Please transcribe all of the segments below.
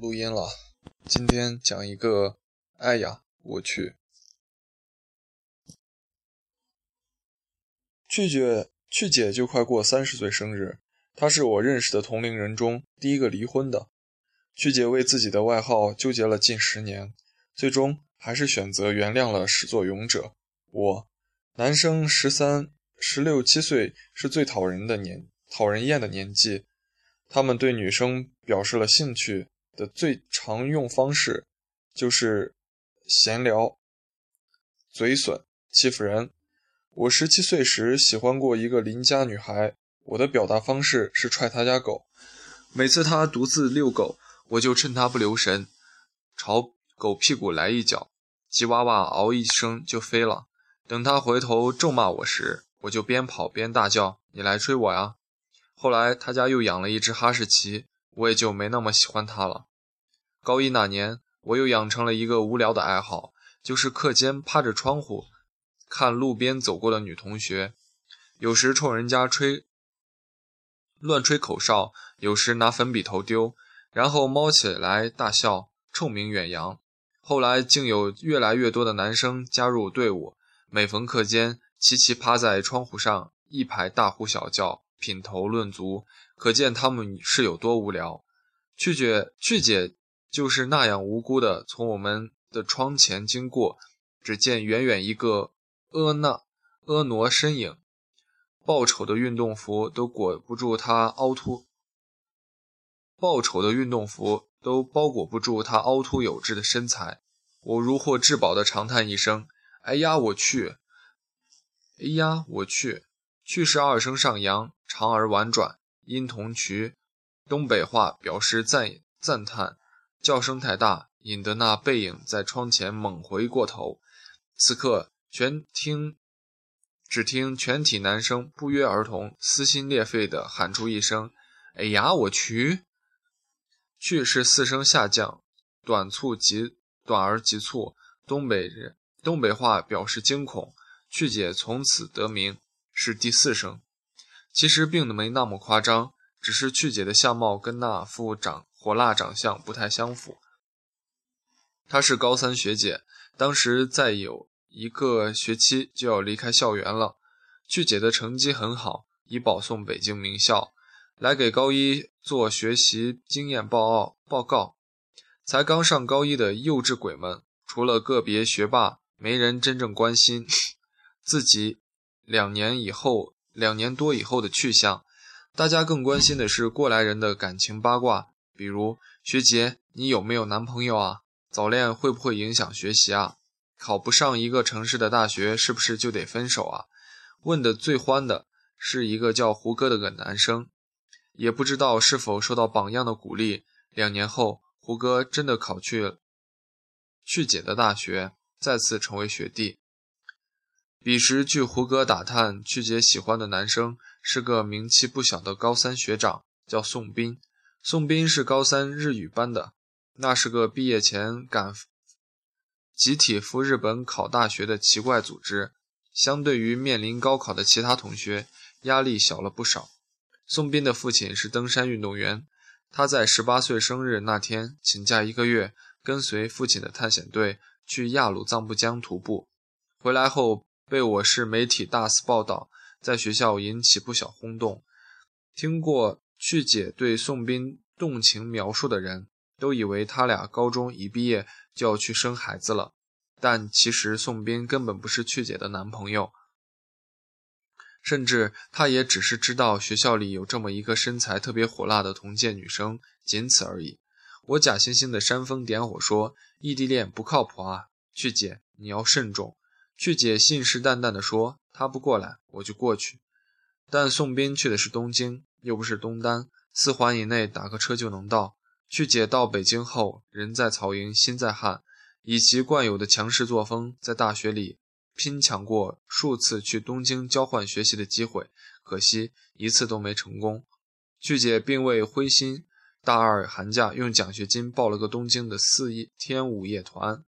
录音了。今天讲一个，哎呀，我去，去姐去姐就快过三十岁生日，她是我认识的同龄人中第一个离婚的。去姐为自己的外号纠结了近十年，最终还是选择原谅了始作俑者我。男生十三、十六七岁是最讨人的年，讨人厌的年纪。他们对女生表示了兴趣的最常用方式，就是闲聊、嘴损、欺负人。我十七岁时喜欢过一个邻家女孩，我的表达方式是踹她家狗。每次她独自遛狗，我就趁她不留神，朝狗屁股来一脚，吉娃娃嗷一声就飞了。等她回头咒骂我时，我就边跑边大叫：“你来追我呀！”后来他家又养了一只哈士奇，我也就没那么喜欢它了。高一那年，我又养成了一个无聊的爱好，就是课间趴着窗户看路边走过的女同学，有时冲人家吹乱吹口哨，有时拿粉笔头丢，然后猫起来大笑，臭名远扬。后来竟有越来越多的男生加入队伍，每逢课间，齐齐趴在窗户上一排大呼小叫。品头论足，可见他们是有多无聊。去解，去解就是那样无辜的从我们的窗前经过，只见远远一个婀娜婀娜身影，爆丑的运动服都裹不住她凹凸，爆丑的运动服都包裹不住她凹凸有致的身材。我如获至宝的长叹一声：“哎呀，我去！哎呀，我去！”去是二声上扬，长而婉转，音同曲。东北话表示赞赞叹，叫声太大，引得那背影在窗前猛回过头。此刻，全听，只听全体男生不约而同、撕心裂肺地喊出一声：“哎呀，我去！”去是四声下降，短促急，短而急促。东北人东北话表示惊恐，去姐从此得名。是第四声，其实并没那么夸张，只是去姐的相貌跟那副长火辣长相不太相符。她是高三学姐，当时再有一个学期就要离开校园了。去姐的成绩很好，已保送北京名校，来给高一做学习经验报告报告。才刚上高一的幼稚鬼们，除了个别学霸，没人真正关心自己。两年以后，两年多以后的去向，大家更关心的是过来人的感情八卦，比如学姐，你有没有男朋友啊？早恋会不会影响学习啊？考不上一个城市的大学，是不是就得分手啊？问的最欢的是一个叫胡歌的个男生，也不知道是否受到榜样的鼓励，两年后，胡歌真的考去去姐的大学，再次成为学弟。彼时，据胡歌打探，曲姐喜欢的男生是个名气不小的高三学长，叫宋斌。宋斌是高三日语班的，那是个毕业前赶集体赴日本考大学的奇怪组织。相对于面临高考的其他同学，压力小了不少。宋斌的父亲是登山运动员，他在十八岁生日那天请假一个月，跟随父亲的探险队去亚鲁藏布江徒步，回来后。被我市媒体大肆报道，在学校引起不小轰动。听过去姐对宋斌动情描述的人，都以为他俩高中一毕业就要去生孩子了。但其实宋斌根本不是去姐的男朋友，甚至他也只是知道学校里有这么一个身材特别火辣的同届女生，仅此而已。我假惺惺的煽风点火说：“异地恋不靠谱啊，去姐你要慎重。”去姐信誓旦旦地说：“他不过来，我就过去。”但宋斌去的是东京，又不是东单，四环以内打个车就能到。去姐到北京后，人在曹营心在汉，以其惯有的强势作风，在大学里拼抢过数次去东京交换学习的机会，可惜一次都没成功。去姐并未灰心，大二寒假用奖学金报了个东京的四天五夜团。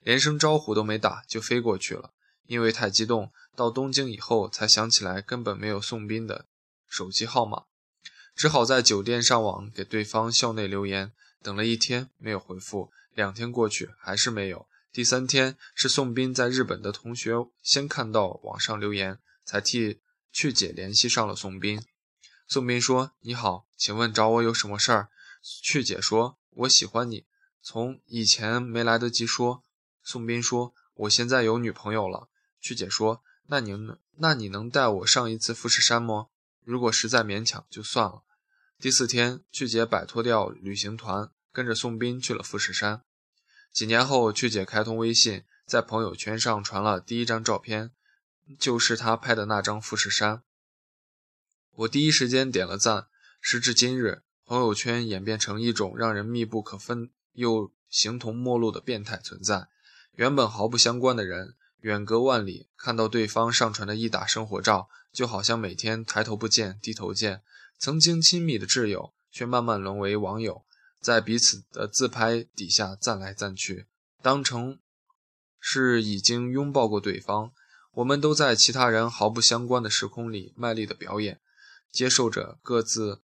连声招呼都没打就飞过去了，因为太激动，到东京以后才想起来根本没有宋斌的手机号码，只好在酒店上网给对方校内留言，等了一天没有回复，两天过去还是没有。第三天是宋斌在日本的同学先看到网上留言，才替去姐联系上了宋斌。宋斌说：“你好，请问找我有什么事儿？”去姐说：“我喜欢你，从以前没来得及说。”宋斌说：“我现在有女朋友了。”去姐说：“那你能那你能带我上一次富士山吗？如果实在勉强就算了。”第四天，去姐摆脱掉旅行团，跟着宋斌去了富士山。几年后，去姐开通微信，在朋友圈上传了第一张照片，就是她拍的那张富士山。我第一时间点了赞。时至今日，朋友圈演变成一种让人密不可分又形同陌路的变态存在。原本毫不相关的人，远隔万里看到对方上传的一打生活照，就好像每天抬头不见低头见。曾经亲密的挚友，却慢慢沦为网友。在彼此的自拍底下赞来赞去，当成是已经拥抱过对方。我们都在其他人毫不相关的时空里卖力的表演，接受着各自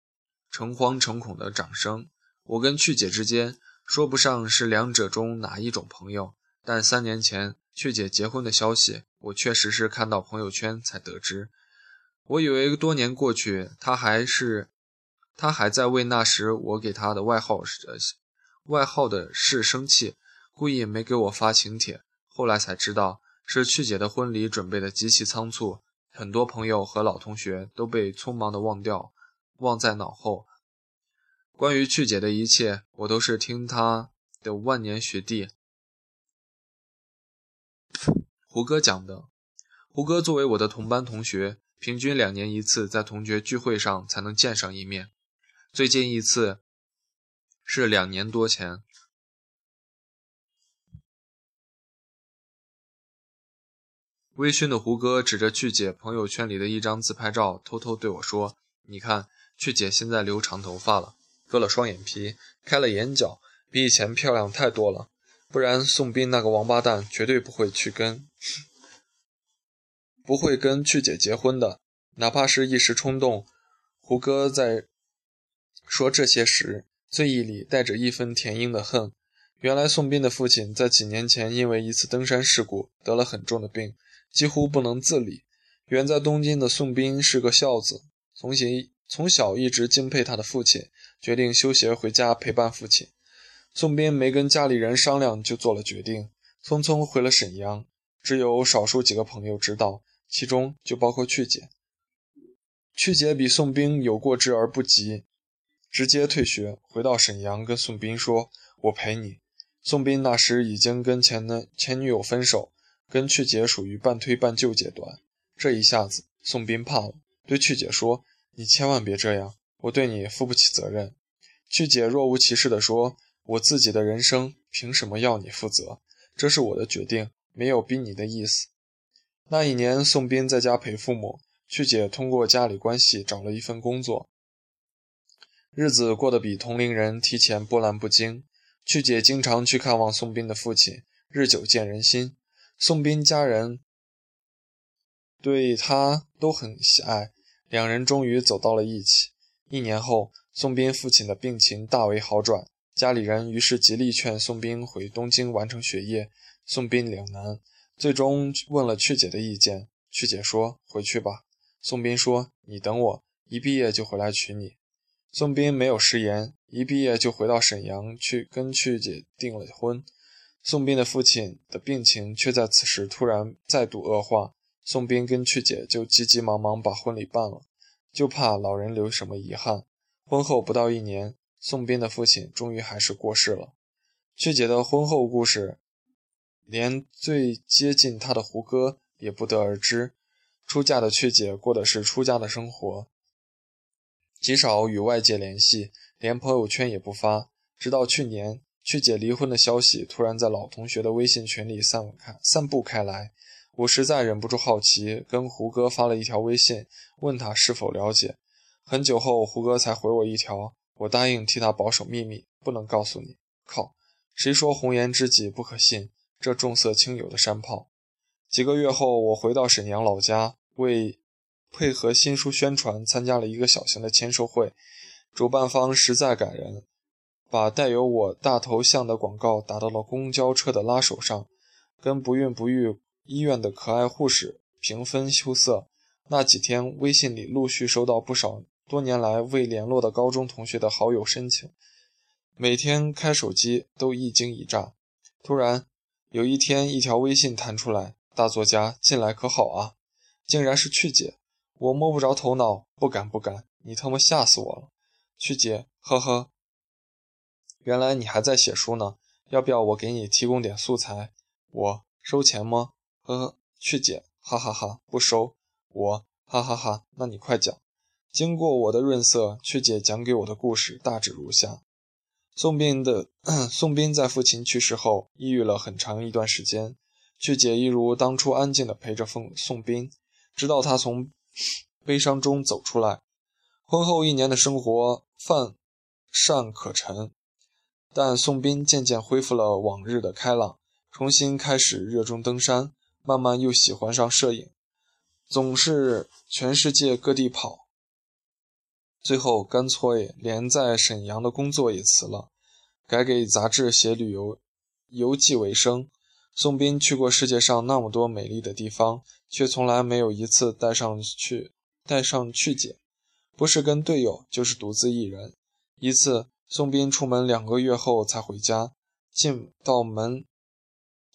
诚惶诚恐的掌声。我跟去姐之间说不上是两者中哪一种朋友，但三年前去姐结婚的消息，我确实是看到朋友圈才得知。我以为多年过去，她还是。他还在为那时我给他的外号呃外号的事生气，故意没给我发请帖。后来才知道是去姐的婚礼准备的极其仓促，很多朋友和老同学都被匆忙的忘掉，忘在脑后。关于去姐的一切，我都是听她的万年学弟胡歌讲的。胡歌作为我的同班同学，平均两年一次在同学聚会上才能见上一面。最近一次是两年多前，微醺的胡歌指着去姐朋友圈里的一张自拍照，偷偷对我说：“你看，去姐现在留长头发了，割了双眼皮，开了眼角，比以前漂亮太多了。不然宋斌那个王八蛋绝对不会去跟，不会跟去姐结婚的，哪怕是一时冲动。”胡歌在。说这些时，醉意里带着一分甜音的恨。原来宋斌的父亲在几年前因为一次登山事故得了很重的病，几乎不能自理。远在东京的宋斌是个孝子，从行从小一直敬佩他的父亲，决定休学回家陪伴父亲。宋斌没跟家里人商量就做了决定，匆匆回了沈阳。只有少数几个朋友知道，其中就包括去姐。去姐比宋斌有过之而不及。直接退学，回到沈阳，跟宋斌说：“我陪你。”宋斌那时已经跟前男前女友分手，跟去姐属于半推半就阶段。这一下子，宋斌怕了，对去姐说：“你千万别这样，我对你负不起责任。”去姐若无其事地说：“我自己的人生凭什么要你负责？这是我的决定，没有逼你的意思。”那一年，宋斌在家陪父母，去姐通过家里关系找了一份工作。日子过得比同龄人提前波澜不惊。去姐经常去看望宋斌的父亲，日久见人心。宋斌家人对他都很喜爱，两人终于走到了一起。一年后，宋斌父亲的病情大为好转，家里人于是极力劝宋斌回东京完成学业。宋斌两难，最终问了曲姐的意见。曲姐说：“回去吧。”宋斌说：“你等我，一毕业就回来娶你。”宋斌没有食言，一毕业就回到沈阳去跟曲姐订了婚。宋斌的父亲的病情却在此时突然再度恶化，宋斌跟曲姐就急急忙忙把婚礼办了，就怕老人留什么遗憾。婚后不到一年，宋斌的父亲终于还是过世了。曲姐的婚后故事，连最接近她的胡歌也不得而知。出嫁的曲姐过的是出家的生活。极少与外界联系，连朋友圈也不发。直到去年，曲姐离婚的消息突然在老同学的微信群里散开、散布开来，我实在忍不住好奇，跟胡歌发了一条微信，问他是否了解。很久后，胡歌才回我一条：“我答应替他保守秘密，不能告诉你。”靠，谁说红颜知己不可信？这重色轻友的山炮。几个月后，我回到沈阳老家，为。配合新书宣传，参加了一个小型的签售会，主办方实在感人，把带有我大头像的广告打到了公交车的拉手上，跟不孕不育医院的可爱护士平分秋色。那几天，微信里陆续收到不少多年来未联络的高中同学的好友申请，每天开手机都一惊一乍。突然有一天，一条微信弹出来：“大作家进来可好啊？”竟然是去姐，我摸不着头脑，不敢不敢，你他妈吓死我了！去姐，呵呵。原来你还在写书呢，要不要我给你提供点素材？我收钱吗？呵呵，去姐，哈哈哈，不收。我哈哈哈，那你快讲。经过我的润色，去姐讲给我的故事大致如下：宋斌的 宋斌在父亲去世后，抑郁了很长一段时间。去姐一如当初安静地陪着宋宋斌，直到他从悲伤中走出来。婚后一年的生活泛善可陈。但宋斌渐渐恢复了往日的开朗，重新开始热衷登山，慢慢又喜欢上摄影，总是全世界各地跑。最后干脆连在沈阳的工作也辞了，改给杂志写旅游游记为生。宋斌去过世界上那么多美丽的地方，却从来没有一次带上去带上去姐，不是跟队友，就是独自一人。一次。宋斌出门两个月后才回家，进到门，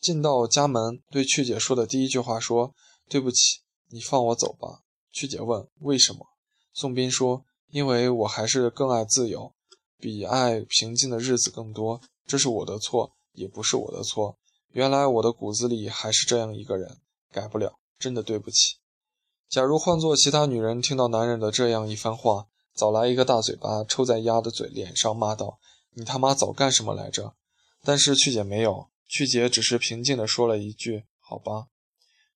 进到家门，对曲姐说的第一句话说：“对不起，你放我走吧。”曲姐问：“为什么？”宋斌说：“因为我还是更爱自由，比爱平静的日子更多。这是我的错，也不是我的错。原来我的骨子里还是这样一个人，改不了，真的对不起。”假如换做其他女人听到男人的这样一番话，早来一个大嘴巴抽在丫的嘴脸上，骂道：“你他妈早干什么来着？”但是曲姐没有，曲姐只是平静地说了一句：“好吧。”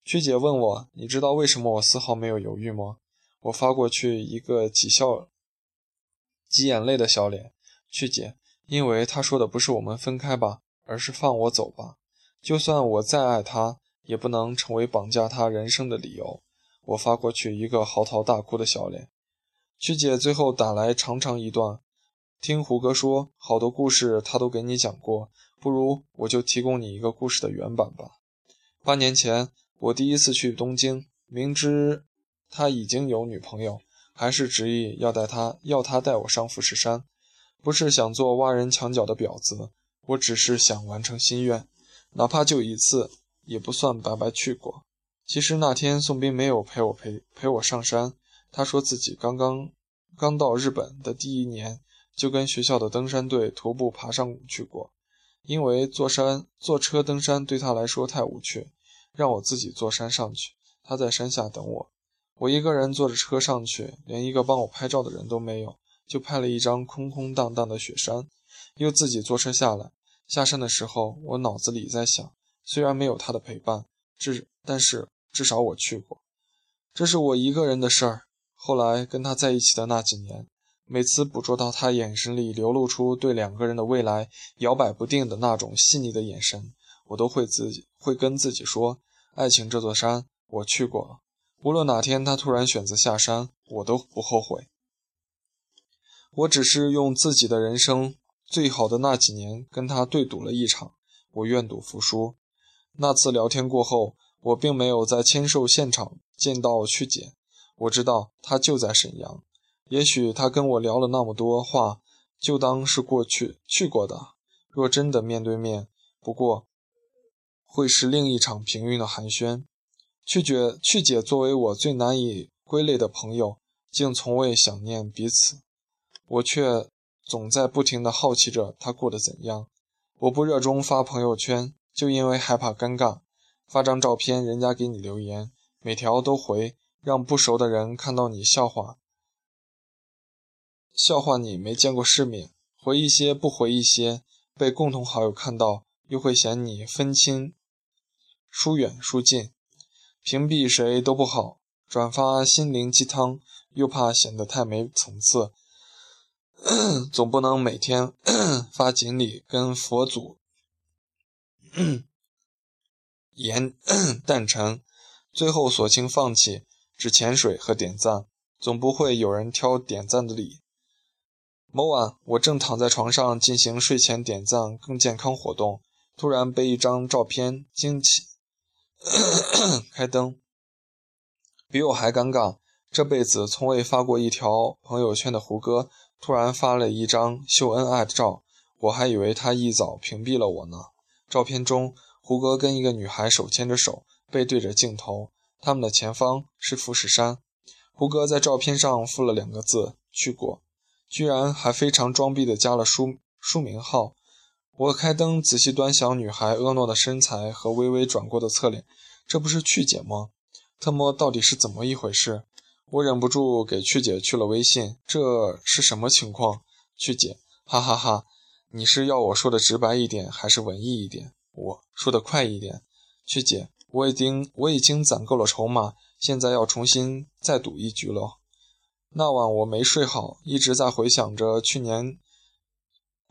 曲姐问我：“你知道为什么我丝毫没有犹豫吗？”我发过去一个几笑、挤眼泪的小脸。曲姐，因为他说的不是我们分开吧，而是放我走吧。就算我再爱他，也不能成为绑架他人生的理由。我发过去一个嚎啕大哭的小脸。曲姐最后打来长长一段，听胡歌说，好多故事他都给你讲过，不如我就提供你一个故事的原版吧。八年前，我第一次去东京，明知他已经有女朋友，还是执意要带他，要他带我上富士山。不是想做挖人墙角的婊子，我只是想完成心愿，哪怕就一次，也不算白白去过。其实那天宋斌没有陪我陪陪我上山。他说自己刚刚刚到日本的第一年，就跟学校的登山队徒步爬上去过，因为坐山坐车登山对他来说太无趣，让我自己坐山上去。他在山下等我，我一个人坐着车上去，连一个帮我拍照的人都没有，就拍了一张空空荡荡的雪山，又自己坐车下来。下山的时候，我脑子里在想，虽然没有他的陪伴，至但是至少我去过，这是我一个人的事儿。后来跟他在一起的那几年，每次捕捉到他眼神里流露出对两个人的未来摇摆不定的那种细腻的眼神，我都会自己会跟自己说：爱情这座山，我去过了。无论哪天他突然选择下山，我都不后悔。我只是用自己的人生最好的那几年跟他对赌了一场，我愿赌服输。那次聊天过后，我并没有在签售现场见到曲姐。我知道他就在沈阳，也许他跟我聊了那么多话，就当是过去去过的。若真的面对面，不过会是另一场平庸的寒暄。去姐，去姐作为我最难以归类的朋友，竟从未想念彼此，我却总在不停的好奇着他过得怎样。我不热衷发朋友圈，就因为害怕尴尬，发张照片，人家给你留言，每条都回。让不熟的人看到你笑话，笑话你没见过世面，回一些不回一些，被共同好友看到又会嫌你分清疏远疏近，屏蔽谁都不好，转发心灵鸡汤又怕显得太没层次，总不能每天 发锦鲤跟佛祖 言 诞辰，最后索性放弃。只潜水和点赞，总不会有人挑点赞的理。某晚，我正躺在床上进行睡前点赞更健康活动，突然被一张照片惊起。开灯，比我还尴尬。这辈子从未发过一条朋友圈的胡歌，突然发了一张秀恩爱的照，我还以为他一早屏蔽了我呢。照片中，胡歌跟一个女孩手牵着手，背对着镜头，他们的前方是富士山。胡歌在照片上附了两个字“去过”，居然还非常装逼的加了书书名号。我开灯仔细端详女孩婀娜的身材和微微转过的侧脸，这不是去姐吗？特么到底是怎么一回事？我忍不住给曲姐去了微信，这是什么情况？曲姐，哈哈哈，你是要我说的直白一点，还是文艺一点？我说的快一点。曲姐，我已经我已经攒够了筹码，现在要重新再赌一局了。那晚我没睡好，一直在回想着去年、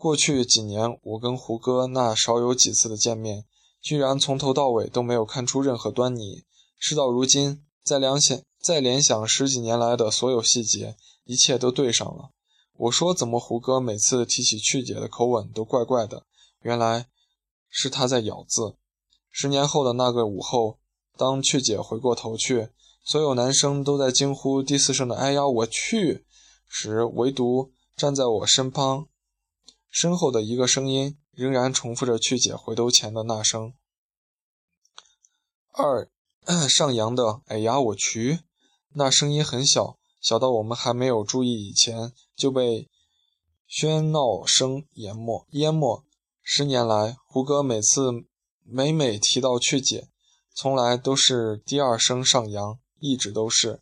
过去几年我跟胡歌那少有几次的见面，居然从头到尾都没有看出任何端倪。事到如今，再联想。再联想十几年来的所有细节，一切都对上了。我说怎么胡歌每次提起曲姐的口吻都怪怪的，原来是他在咬字。十年后的那个午后，当曲姐回过头去，所有男生都在惊呼第四声的“哎呀我去”时，唯独站在我身旁身后的一个声音仍然重复着曲姐回头前的那声二 上扬的“哎呀我去”。那声音很小，小到我们还没有注意以前就被喧闹声淹没。淹没。十年来，胡歌每次每每提到去姐，从来都是第二声上扬，一直都是。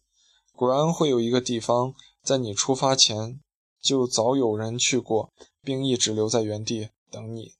果然会有一个地方，在你出发前就早有人去过，并一直留在原地等你。